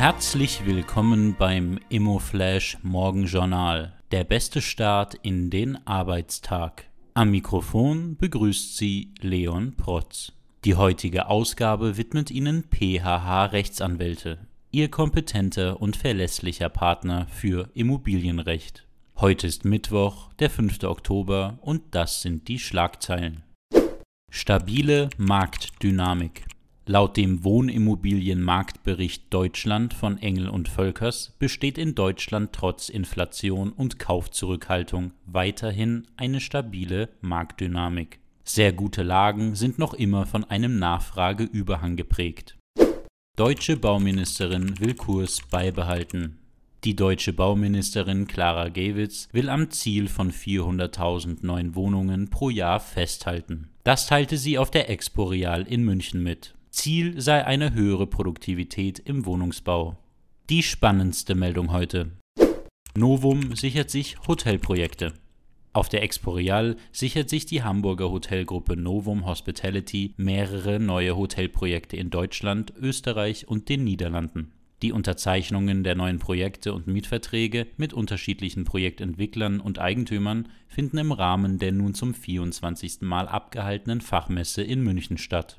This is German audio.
Herzlich willkommen beim Immoflash Morgenjournal, der beste Start in den Arbeitstag. Am Mikrofon begrüßt Sie Leon Protz. Die heutige Ausgabe widmet Ihnen PHH Rechtsanwälte, Ihr kompetenter und verlässlicher Partner für Immobilienrecht. Heute ist Mittwoch, der 5. Oktober und das sind die Schlagzeilen. Stabile Marktdynamik. Laut dem Wohnimmobilienmarktbericht Deutschland von Engel und Völkers besteht in Deutschland trotz Inflation und Kaufzurückhaltung weiterhin eine stabile Marktdynamik. Sehr gute Lagen sind noch immer von einem Nachfrageüberhang geprägt. Deutsche Bauministerin will Kurs beibehalten. Die deutsche Bauministerin Clara Gewitz will am Ziel von 400.000 neuen Wohnungen pro Jahr festhalten. Das teilte sie auf der Expo Real in München mit. Ziel sei eine höhere Produktivität im Wohnungsbau. Die spannendste Meldung heute. Novum sichert sich Hotelprojekte. Auf der Expo Real sichert sich die Hamburger Hotelgruppe Novum Hospitality mehrere neue Hotelprojekte in Deutschland, Österreich und den Niederlanden. Die Unterzeichnungen der neuen Projekte und Mietverträge mit unterschiedlichen Projektentwicklern und Eigentümern finden im Rahmen der nun zum 24. Mal abgehaltenen Fachmesse in München statt.